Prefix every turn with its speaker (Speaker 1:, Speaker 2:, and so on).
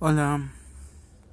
Speaker 1: Hola.